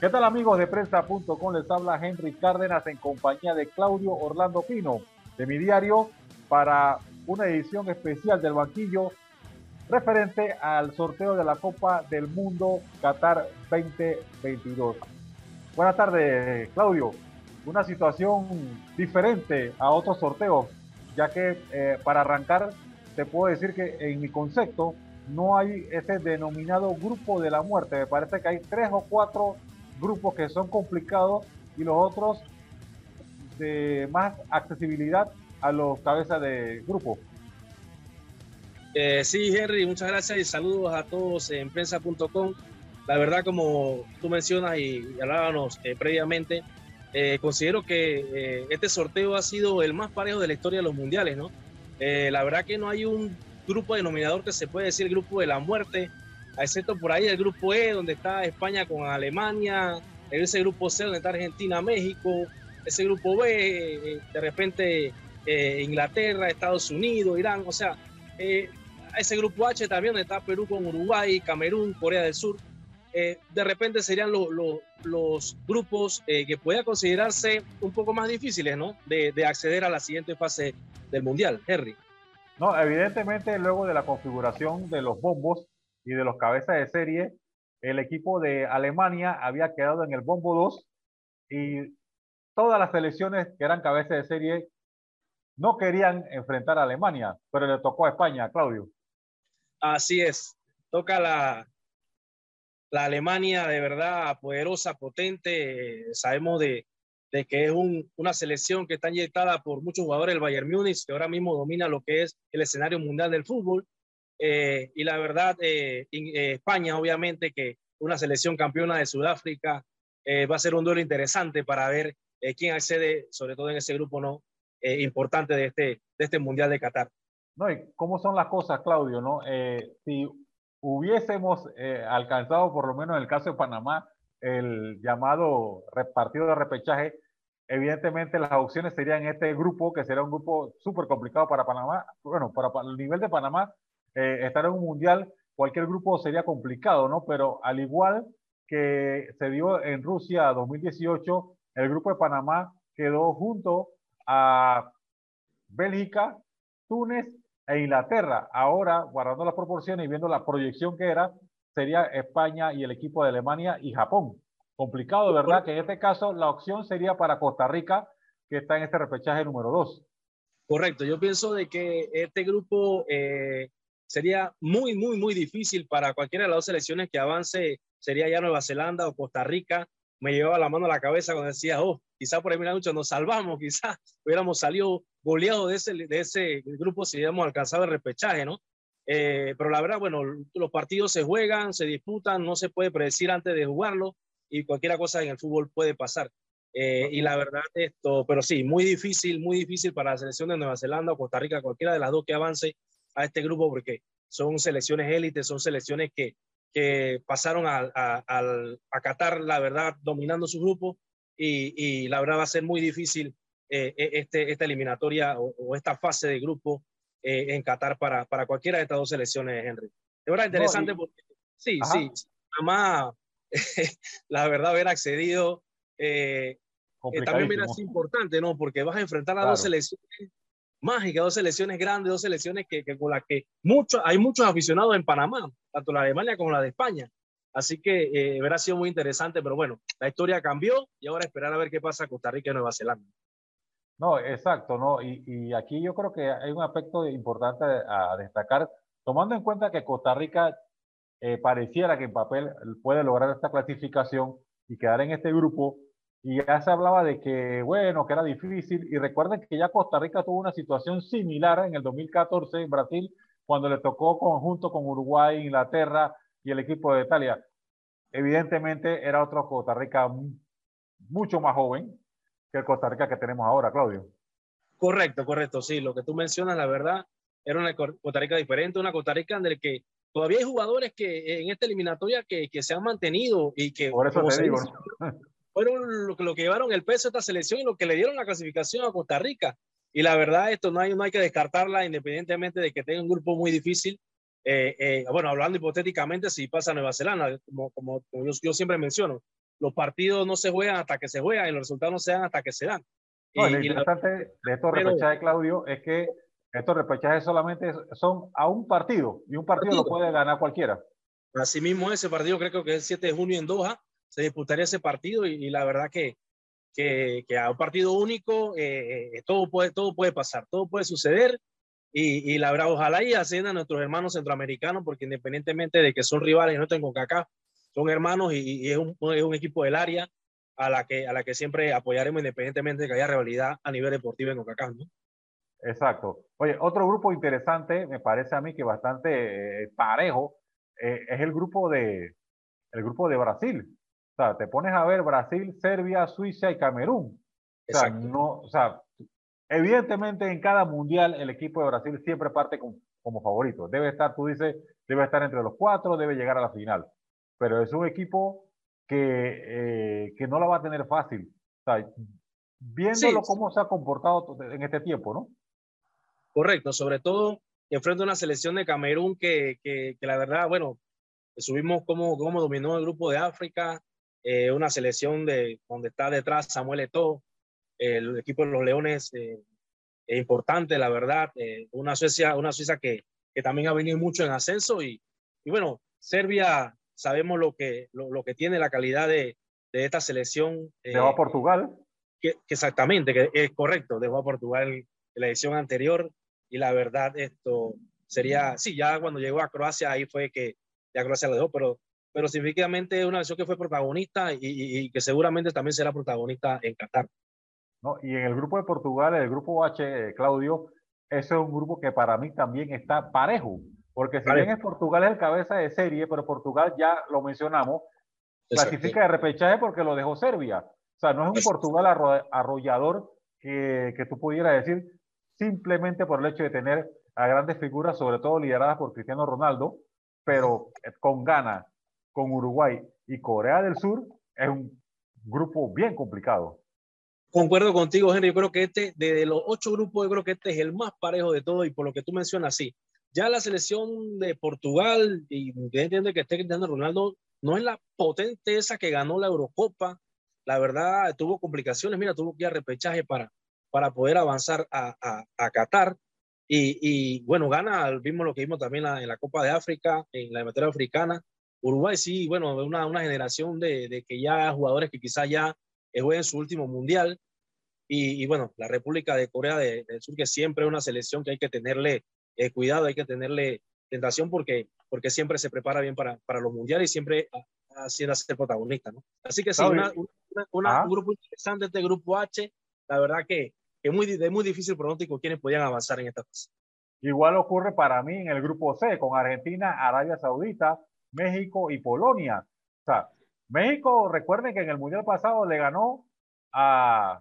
¿Qué tal amigos de prensa.com? Les habla Henry Cárdenas en compañía de Claudio Orlando Pino de mi diario para una edición especial del banquillo referente al sorteo de la Copa del Mundo Qatar 2022. Buenas tardes, Claudio. Una situación diferente a otros sorteos, ya que eh, para arrancar te puedo decir que en mi concepto no hay ese denominado grupo de la muerte. Me parece que hay tres o cuatro grupos que son complicados y los otros de más accesibilidad a los cabezas de grupo. Eh, sí, Henry, muchas gracias y saludos a todos en prensa.com. La verdad, como tú mencionas y hablábamos eh, previamente, eh, considero que este sorteo ha sido el más parejo de la historia de los mundiales, ¿no? la verdad que no hay un grupo denominador que se puede decir grupo de la muerte, excepto por ahí el grupo E, donde está España con Alemania, ese grupo C, donde está Argentina, México, ese grupo B, eh, de repente eh, Inglaterra, Estados Unidos, Irán, o sea, eh, ese grupo H también, donde está Perú con Uruguay, Camerún, Corea del Sur. de repente serían los grupos que puedan considerarse un poco más difíciles, ¿no? De, de acceder a la siguiente fase del Mundial, Henry. No, evidentemente luego de la configuración de los bombos, y de los cabezas de serie, el equipo de Alemania había quedado en el bombo 2 y todas las selecciones que eran cabezas de serie no querían enfrentar a Alemania, pero le tocó a España, Claudio. Así es, toca la, la Alemania de verdad poderosa, potente, sabemos de, de que es un, una selección que está inyectada por muchos jugadores del Bayern Múnich, que ahora mismo domina lo que es el escenario mundial del fútbol. Eh, y la verdad, eh, eh, España, obviamente, que una selección campeona de Sudáfrica, va a ser un duelo interesante para ver quién accede, sobre todo en ese grupo no importante de este, de este Mundial de Qatar. No, y cómo son las cosas, Claudio, ¿no? si hubiésemos alcanzado, por lo menos en el caso de Panamá, el llamado partido de repechaje, evidentemente las opciones serían este grupo, que será un grupo súper complicado para Panamá. Bueno, para el nivel de Panamá eh, estar en un mundial, cualquier grupo sería complicado, ¿no? Pero al igual que se dio en Rusia 2018, el grupo de Panamá quedó junto a Bélgica, Túnez e Inglaterra. Ahora, guardando las proporciones y viendo la proyección que era, sería España y el equipo de Alemania y Japón. Complicado, ¿verdad? Que en este caso la opción sería para Costa Rica, que está en este repechaje número 2. Correcto, yo pienso de que este grupo eh, sería muy, muy, muy difícil para cualquiera de las dos selecciones que avance, sería ya Nueva Zelanda o Costa Rica. Me llevaba la mano a la cabeza cuando decía, oh, quizá por ahí mucho nos salvamos, quizá hubiéramos salido goleados de ese, de ese grupo si hubiéramos alcanzado el repechaje, ¿no? Eh, pero la verdad, bueno, los partidos se juegan, se disputan, no se puede predecir antes de jugarlo y cualquier cosa en el fútbol puede pasar. Eh, y la verdad, esto, pero sí, muy difícil, muy difícil para la selección de Nueva Zelanda o Costa Rica, cualquiera de las dos que avance, a este grupo porque son selecciones élites, son selecciones que, que pasaron a, a, a, Qatar, la verdad, dominando su grupo y, y, la verdad va a ser muy difícil eh, e, este, esta eliminatoria o, esta fase de grupo eh, en Qatar para, para cualquiera de estas dos selecciones, Henry. De verdad interesante porque sí, sí, más la verdad haber accedido eh, también es importante, ¿no? Porque vas a enfrentar a dos selecciones mágica, dos selecciones grandes, dos selecciones que, con las que mucho, hay muchos aficionados en Panamá, tanto la de Alemania como la de España. Así que eh, habrá sido muy interesante, pero bueno, la historia cambió y ahora esperar a ver qué pasa Costa Rica y Nueva Zelanda. No, exacto, ¿no? Y, y aquí yo creo que hay un aspecto importante a destacar, tomando en cuenta que Costa Rica eh, pareciera que en papel puede lograr esta clasificación y quedar en este grupo, y ya se hablaba de que, bueno, que era difícil. Y recuerden que ya Costa Rica tuvo una situación similar en el 2014 en Brasil, cuando le tocó conjunto con Uruguay, Inglaterra y el equipo de Italia. Evidentemente era otro Costa Rica mucho más joven que el Costa Rica que tenemos ahora, Claudio. Correcto, correcto, sí. Lo que tú mencionas, la verdad, era una Costa Rica diferente, una Costa Rica en la que todavía hay jugadores que en esta eliminatoria que, que se han mantenido y que... Por eso te digo, fueron lo, lo, que llevaron el peso de esta selección y lo que le dieron la clasificación a Costa Rica. Y la verdad, esto no hay, no hay que descartarla independientemente de que tenga un grupo muy difícil. Eh, eh, bueno, hablando hipotéticamente, si pasa a Nueva Zelanda, como, como, yo, yo, siempre menciono, los partidos no se juegan hasta que se juegan y los resultados no se dan hasta que se dan. No, y, lo interesante de estos repechajes, Claudio, es que estos repechajes solamente son a un partido y un partido, lo puede ganar cualquiera. Asimismo, ese partido creo que es el 7 de junio en Doha, se disputaría ese partido y, la verdad que, que, que, a un partido único eh, eh, todo, puede, todo puede pasar, todo puede suceder y, y la verdad, ojalá y asciendan nuestros hermanos centroamericanos porque independientemente de que son rivales no tengo acá, son hermanos y, es, un, es un equipo del área a la que, a la que siempre apoyaremos independientemente de que haya rivalidad a nivel deportivo en CONCACAF, ¿no? Exacto. Oye, otro grupo interesante, me parece a mí que bastante eh, parejo, eh, es el grupo de el grupo de Brasil. O sea, te pones a ver Brasil, Serbia, Suiza y Camerún. O sea, no, o sea, evidentemente en cada mundial el equipo de Brasil siempre parte como favorito. Debe estar, tú dices, debe estar entre los cuatro, debe llegar a la final. Pero es un equipo que, eh, que no la va a tener fácil. O sea, viéndolo cómo se ha comportado en este tiempo, ¿no? Correcto, sobre todo enfrente a una selección de Camerún que, que, la verdad, bueno, subimos como, como dominó el grupo de África, eh, una selección de donde está detrás Samuel Eto'o, el equipo de los Leones eh, es importante, la verdad, eh, una Suecia, una Suiza que, que, también ha venido mucho en ascenso y, y bueno, Serbia sabemos lo que, lo, que tiene la calidad de, de esta selección. dejó a Portugal. Que, exactamente, que es correcto, dejó a Portugal en la edición anterior y la verdad esto sería, sí, ya cuando llegó a Croacia ahí fue que ya Croacia lo dejó, pero, pero significativamente es una nación que fue protagonista y, y, que seguramente también será protagonista en Qatar. No, y en el grupo de Portugal, el grupo H, Claudio, ese es un grupo que para mí también está parejo, porque si bien es Portugal es el cabeza de serie, pero Portugal ya lo mencionamos, clasifica de repechaje porque lo dejó Serbia. O sea, no es un Portugal arrollador que, que tú pudieras decir, simplemente por el hecho de tener a grandes figuras, sobre todo lideradas por Cristiano Ronaldo, pero con Ghana, con Uruguay y Corea del Sur, es un grupo bien complicado. Concuerdo contigo, Henry. Yo creo que este, de los ocho grupos, yo creo que este es el más parejo de todo y por lo que tú mencionas, sí. Ya la selección de Portugal, y entiende que esté Cristiano Ronaldo, no es la potente esa que ganó la Eurocopa. La verdad, tuvo complicaciones. Mira, tuvo que ir a repechaje para, para poder avanzar a, a, a Qatar. Y, y, bueno, gana, vimos lo que vimos también en la Copa de África, en la materia africana. Uruguay sí, bueno, una, una generación de, de, que ya jugadores que quizás ya jueguen su último mundial. Y, y, bueno, la República de Corea del Sur, que siempre es una selección que hay que tenerle eh, cuidado, hay que tenerle tentación porque, porque siempre se prepara bien para, para los mundiales y siempre haciendo ser protagonista, ¿no? Así que sí, una, una, una, un grupo interesante, este grupo H, la verdad que es muy, es muy difícil pronóstico quienes podían avanzar en esta fase. Igual ocurre para mí en el grupo C, con Argentina, Arabia Saudita, México y Polonia. O sea, México, recuerden que en el Mundial pasado le ganó a,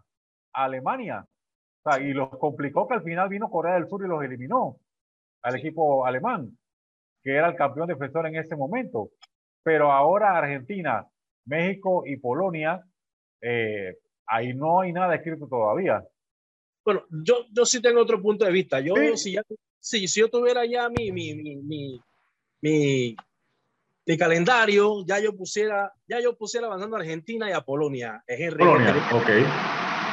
a Alemania. O sea, y los complicó que al final vino Corea del Sur y los eliminó al equipo alemán, que era el campeón defensor en ese momento. Pero ahora Argentina, México y Polonia, eh, ahí no hay nada escrito todavía. Bueno, yo, yo sí tengo otro punto de vista. Yo, sí. si, ya, si, si yo tuviera ya mi, mi, mi, mi, mi, mi calendario, ya yo pusiera, ya yo pusiera avanzando a Argentina y a Polonia. Es en Polonia, ok.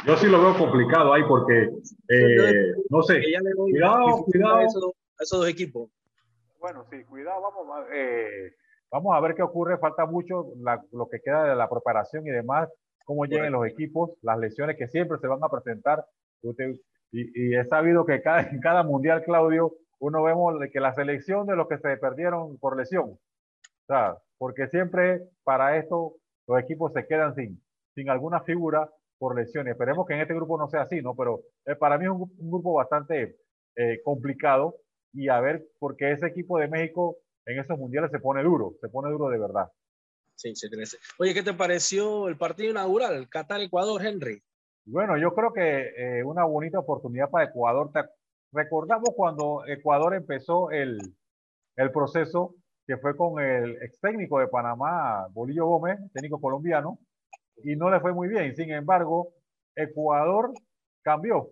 Yo sí lo veo complicado ahí porque, eh, no sé, cuidado, cuidado. A esos, a esos, dos equipos. Bueno, sí, cuidado, vamos, eh, vamos a ver qué ocurre. Falta mucho la, lo que queda de la preparación y demás, cómo lleguen los equipos, las lesiones que siempre se van a presentar. Usted, y, y, he sabido que cada, en cada mundial, Claudio, uno vemos que la selección de los que se perdieron por lesión. Sea, porque siempre para esto los equipos se quedan sin, sin alguna figura por lesiones. Esperemos que en este grupo no sea así, ¿no? Pero eh, para mí es un, un grupo bastante eh, complicado y a ver, porque ese equipo de México en esos mundiales se pone duro, se pone duro de verdad. Sí, se crece. Oye, ¿qué te pareció el partido inaugural, Qatar-Ecuador, Henry? Bueno, yo creo que eh, una bonita oportunidad para Ecuador. ¿Te recordamos cuando Ecuador empezó el, el proceso que fue con el ex técnico de Panamá, Bolillo Gómez, técnico colombiano, y no le fue muy bien. Sin embargo, Ecuador cambió,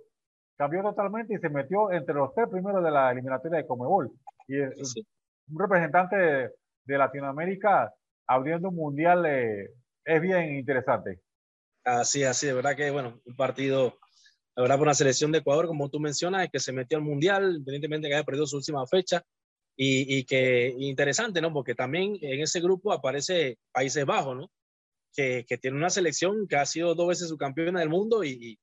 cambió totalmente y se metió entre los tres primeros de la eliminatoria de Comebol. Y sí. un representante de, de, Latinoamérica abriendo un mundial eh, es bien interesante. Así, así, de verdad que, bueno, un partido, la verdad, por una selección de Ecuador, como tú mencionas, que se metió al Mundial, evidentemente que haya perdido su última fecha, y, y que interesante, ¿no? Porque también en ese grupo aparece Países Bajos, ¿no? Que, que tiene una selección que ha sido dos veces su campeona del mundo y,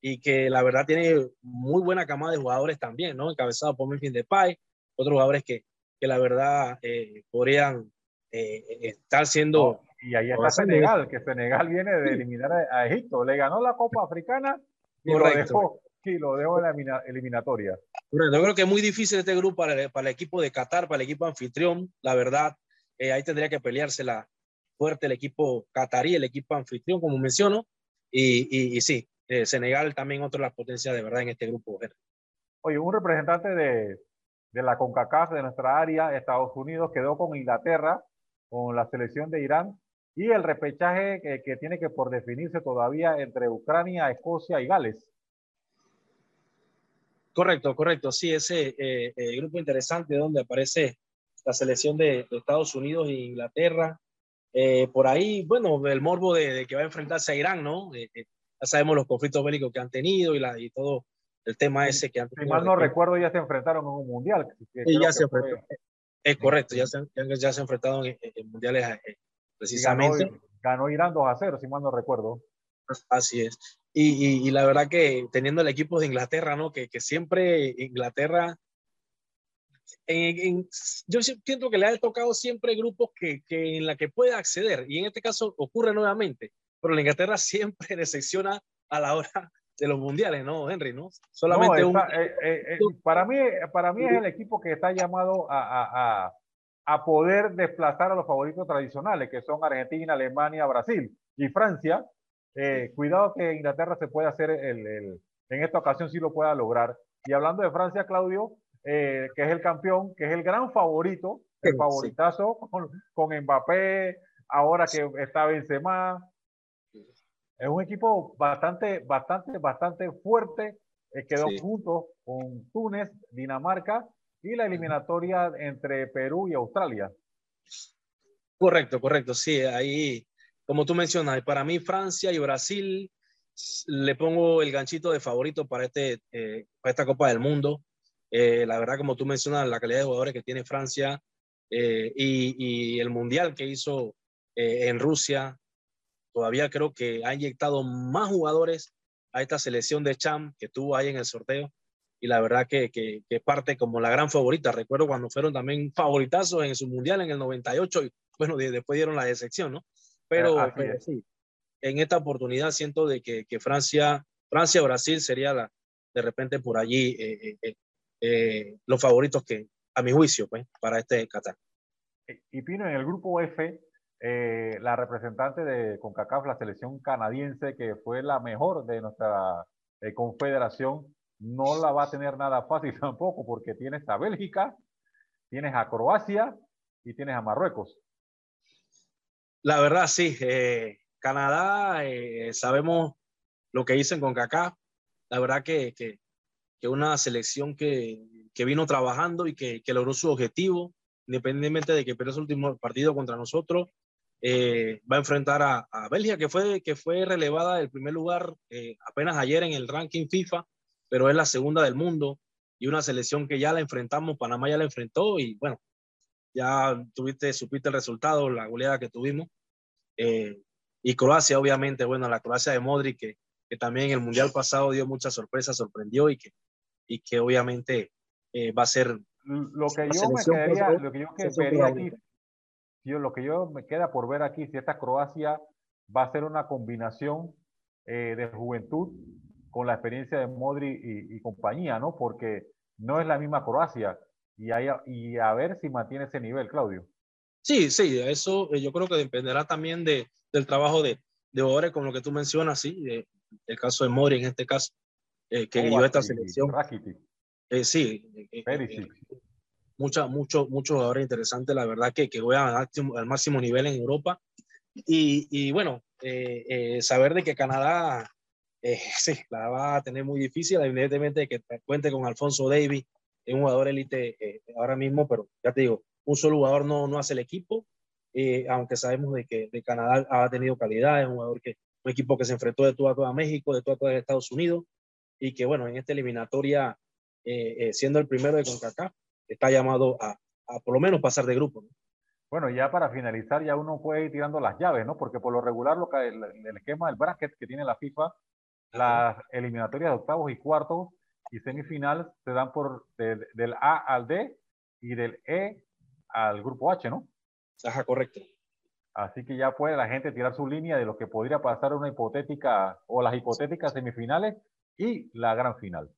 y que la verdad tiene muy buena camada de jugadores también, ¿no? Encabezado por Memphis Depay, otros jugadores que, que la verdad eh, podrían eh, estar siendo... y ahí está Senegal, que Senegal viene de eliminar a, Egipto. Le ganó la Copa Africana y lo dejó, y lo dejó en la eliminatoria. Yo creo que es muy difícil este grupo para el, para el equipo de Qatar, para el equipo anfitrión. La verdad, eh, ahí tendría que peleársela fuerte el equipo qatarí, el equipo anfitrión, como menciono. Y, y, y sí, eh, Senegal también otra de las potencias de verdad en este grupo. Oye, un representante de, de la CONCACAF de nuestra área, Estados Unidos, quedó con Inglaterra, con la selección de Irán y el repechaje que, que tiene que por definirse todavía entre Ucrania, Escocia y Gales. Correcto, correcto. Sí, ese eh, eh, grupo interesante donde aparece la selección de, de Estados Unidos e Inglaterra. Eh, por ahí, bueno, el morbo de, de, que va a enfrentarse a Irán, ¿no? ya sabemos los conflictos bélicos que han tenido y, la, y todo el tema ese que han tenido. Si mal no recuerdo, ya se enfrentaron en un mundial. Y ya se enfrentaron. Es correcto, ya se, ya se enfrentaron en, en mundiales precisamente. Ganó, ganó, Irán 2 a 0, si mal no recuerdo. Así es. Y, y, y, la verdad que teniendo el equipo de Inglaterra, ¿no? Que, que siempre Inglaterra, en, en, yo siento que le ha tocado siempre grupos que, que en la que puede acceder. Y en este caso ocurre nuevamente pero la Inglaterra siempre decepciona a la hora de los mundiales, ¿no, Henry? ¿no? Solamente no, un... eh, eh, eh, para, mí, para mí es el equipo que está llamado a, a, a, poder desplazar a los favoritos tradicionales, que son Argentina, Alemania, Brasil y Francia. Eh, cuidado que Inglaterra se puede hacer el, el, en esta ocasión sí lo pueda lograr. Y hablando de Francia, Claudio, que es el campeón, que es el gran favorito, el favoritazo sí. con, con Mbappé, ahora que está Benzema, es un equipo bastante, bastante, bastante fuerte. Eh, quedó sí. junto con Túnez, Dinamarca y la eliminatoria entre Perú y Australia. Correcto, correcto. Sí, ahí, como tú mencionas, para mí Francia y Brasil le pongo el ganchito de favorito para, este, eh, para esta Copa del Mundo. Eh, la verdad, como tú mencionas, la calidad de jugadores que tiene Francia eh, y, el mundial que hizo en Rusia, todavía creo que ha inyectado más jugadores a esta selección de Cham que tuvo ahí en el sorteo. Y la verdad que, que, que, parte como la gran favorita. Recuerdo cuando fueron también favoritazos en su mundial en el 98 y bueno, después dieron la decepción, ¿no? Pero, ah, pero sí, en esta oportunidad siento de que, que Francia, Francia Brasil sería la, de repente por allí eh, eh, eh, los favoritos que, a mi juicio, pues, para este Qatar. Y Pino, en el grupo F, eh, la representante de CONCACAF, la selección canadiense, que fue la mejor de nuestra eh, confederación, no la va a tener nada fácil tampoco, porque tienes a Bélgica, tienes a Croacia y tienes a Marruecos. La verdad, sí. Eh, Canadá, eh, sabemos lo que dicen con CONCACAF. La verdad que, que, una selección que, que, vino trabajando y que, que logró su objetivo, independientemente de que perdió su último partido contra nosotros, eh, va a enfrentar a, a, Bélgica, que fue, que fue relevada del primer lugar eh, apenas ayer en el ranking FIFA, pero es la segunda del mundo y una selección que ya la enfrentamos, Panamá ya la enfrentó y bueno, ya tuviste, supiste el resultado, la goleada que tuvimos. Eh, y Croacia, obviamente, bueno, la Croacia de Modric, que, que también el Mundial pasado dio muchas sorpresas, sorprendió y que, y que obviamente eh, va a ser... Lo que yo me quedaría, lo que yo que vería aquí yo, lo que yo me queda por ver aquí, si esta Croacia va a ser una combinación eh, de juventud con la experiencia de Modri y, y, compañía, ¿no? Porque no es la misma Croacia y, hay, y a ver si mantiene ese nivel, Claudio. Sí, sí, eso eh, yo creo que dependerá también de, del trabajo de, de jugadores como lo que tú mencionas, sí, de, el caso de Modri en este caso, eh, que guió esta selección. Eh, sí, eh, mucha, mucho, muchos jugadores interesantes, la verdad que, que juegan al máximo, al máximo nivel en Europa. Y, y bueno, eh, eh, saber de que Canadá eh, sí, la va a tener muy difícil, evidentemente que cuente con Alfonso Davis, es un jugador élite eh, ahora mismo, pero ya te digo, un solo jugador no, no hace el equipo. eh, aunque sabemos de que de Canadá ha tenido calidad, es un jugador que un equipo que se enfrentó de todo a todo México, de todo a todo Estados Unidos, y que bueno, en esta eliminatoria, eh, eh, siendo el primero de CONCACAF, está llamado a, a, por lo menos pasar de grupo. Bueno, ya para finalizar, ya uno puede ir tirando las llaves, ¿no? Porque por lo regular, lo que, el, el esquema del bracket que tiene la FIFA, las eliminatorias de octavos y cuartos y semifinal se dan por del, del A al D y del E al grupo H, ¿no? Ajá, correcto. Así que ya puede la gente tirar su línea de lo que podría pasar una hipotética o las hipotéticas semifinales y la gran final.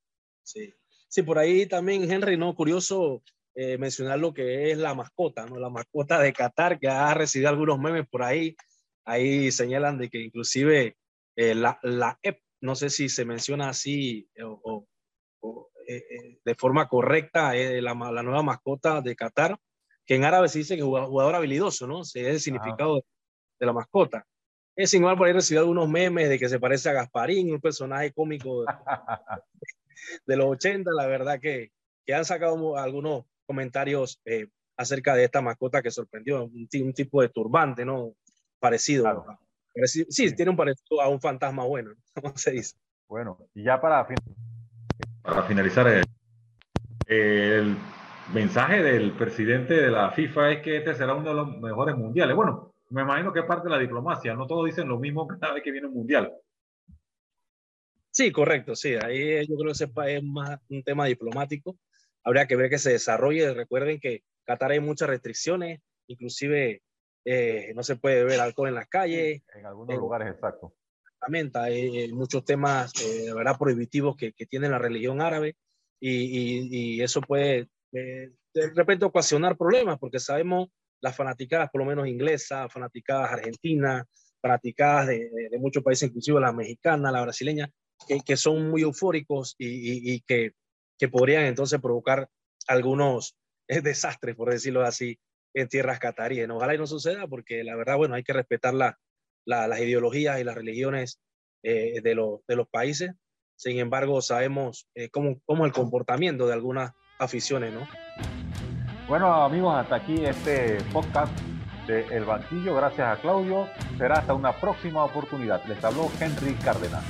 Sí, sí por ahí también, Henry, no curioso eh, mencionar lo que es la mascota, ¿no? La mascota de Qatar que ha recibido algunos memes por ahí. Ahí señalan de que inclusive eh, la, la EP, no sé si se menciona así o, o, eh, de forma correcta, la, la nueva mascota de Qatar, que en árabe se dice que es jugador habilidoso, ¿no? Se es el significado de la mascota. Es igual por ahí recibido algunos memes de que se parece a Gasparín, un personaje cómico de, de los 80, la verdad que, que, han sacado algunos comentarios eh, acerca de esta mascota que sorprendió, un, un tipo de turbante, ¿no? Parecido. Claro. parecido sí, sí, tiene un parecido a un fantasma bueno, ¿cómo se dice? Bueno, y ya para, para finalizar, el, el mensaje del presidente de la FIFA es que este será uno de los mejores mundiales. Bueno, me imagino que es parte de la diplomacia, no todos dicen lo mismo cada vez que viene un mundial. Sí, correcto, sí, ahí yo creo que es más un tema diplomático. Habría que ver que se desarrolle. Recuerden que Qatar hay muchas restricciones, inclusive eh, no se puede beber alcohol en las calles. En algunos lugares, exacto. Exactamente, hay muchos temas, eh, verdad, prohibitivos que, que, tiene la religión árabe y, y, y eso puede eh, de repente ocasionar problemas, porque sabemos las fanaticadas, por lo menos inglesas, fanaticadas argentinas, fanaticadas de, de, de muchos países, inclusive la mexicana, la brasileña, que, que son muy eufóricos y, y, y que, que, podrían entonces provocar algunos eh, desastres, por decirlo así, en tierras cataríes. Ojalá y no suceda, porque la verdad, bueno, hay que respetar la, la, las ideologías y las religiones eh, de, lo, de, los países. Sin embargo, sabemos eh, cómo, cómo el comportamiento de algunas aficiones, ¿no? Bueno, amigos, hasta aquí este podcast de El Banquillo. Gracias a Claudio. Será hasta una próxima oportunidad. Les habló Henry Cárdenas.